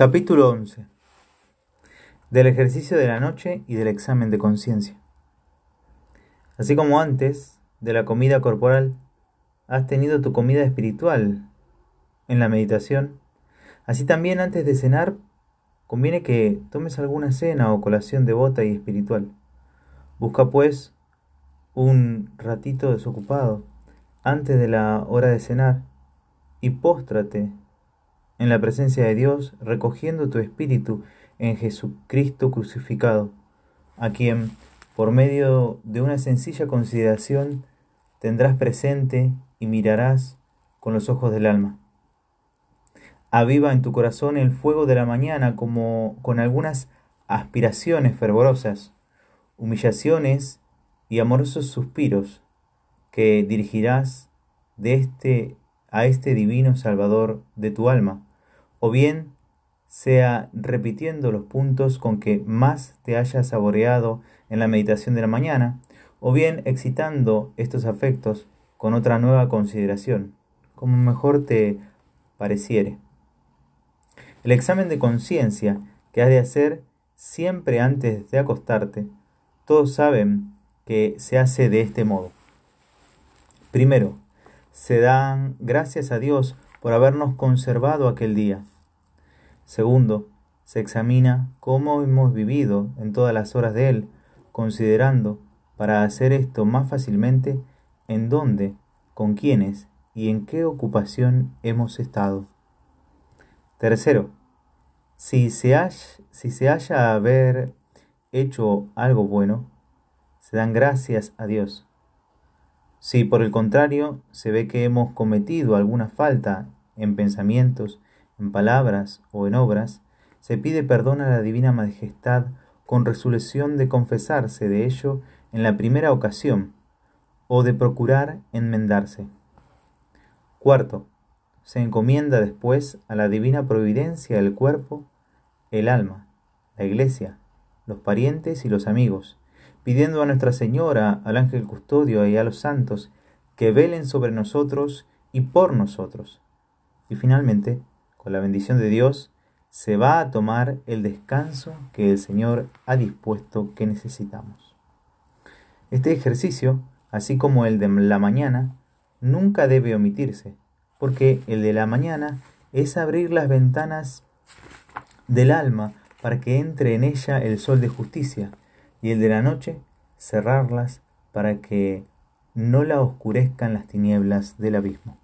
Capítulo 11 Del ejercicio de la noche y del examen de conciencia. Así como antes de la comida corporal has tenido tu comida espiritual en la meditación, así también antes de cenar conviene que tomes alguna cena o colación devota y espiritual. Busca pues un ratito desocupado antes de la hora de cenar y póstrate en la presencia de Dios, recogiendo tu espíritu en Jesucristo crucificado, a quien, por medio de una sencilla consideración, tendrás presente y mirarás con los ojos del alma. Aviva en tu corazón el fuego de la mañana como con algunas aspiraciones fervorosas, humillaciones y amorosos suspiros que dirigirás de este a este divino Salvador de tu alma o bien sea repitiendo los puntos con que más te hayas saboreado en la meditación de la mañana, o bien excitando estos afectos con otra nueva consideración, como mejor te pareciere. El examen de conciencia que has de hacer siempre antes de acostarte, todos saben que se hace de este modo. Primero, se dan gracias a Dios por habernos conservado aquel día. Segundo, se examina cómo hemos vivido en todas las horas de él, considerando, para hacer esto más fácilmente, en dónde, con quiénes y en qué ocupación hemos estado. Tercero, si se, haya, si se haya haber hecho algo bueno, se dan gracias a Dios. Si por el contrario se ve que hemos cometido alguna falta en pensamientos, en palabras o en obras, se pide perdón a la Divina Majestad con resolución de confesarse de ello en la primera ocasión o de procurar enmendarse. Cuarto, se encomienda después a la divina providencia el cuerpo, el alma, la iglesia, los parientes y los amigos, pidiendo a Nuestra Señora, al ángel custodio y a los santos que velen sobre nosotros y por nosotros. Y finalmente, la bendición de Dios, se va a tomar el descanso que el Señor ha dispuesto que necesitamos. Este ejercicio, así como el de la mañana, nunca debe omitirse, porque el de la mañana es abrir las ventanas del alma para que entre en ella el sol de justicia, y el de la noche cerrarlas para que no la oscurezcan las tinieblas del abismo.